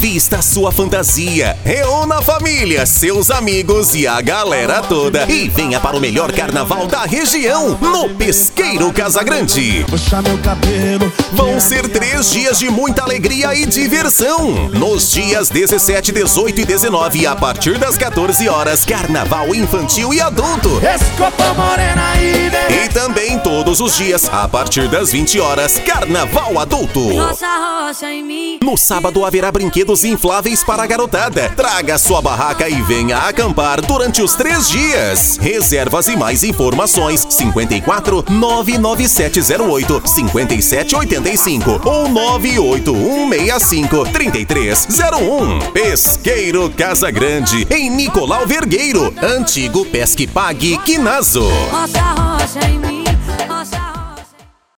Vista sua fantasia, reúna a família, seus amigos e a galera toda e venha para o melhor carnaval da região, no Pesqueiro Casagrande. Puxa meu cabelo. Vão ser três dias de muita alegria e diversão. Nos dias 17, 18 e 19, a partir das 14 horas, carnaval infantil e adulto. Escopa morena? E também todos os dias, a partir das 20 horas, carnaval adulto. No sábado haverá brinquedos infláveis para a garotada. Traga sua barraca e venha acampar durante os três dias. Reservas e mais informações: 54 99708 5785 ou 98165 3301. Pesqueiro Casa Grande, em Nicolau Vergueiro, antigo Pesque Pague Quinazo. Nossa rocha em mim.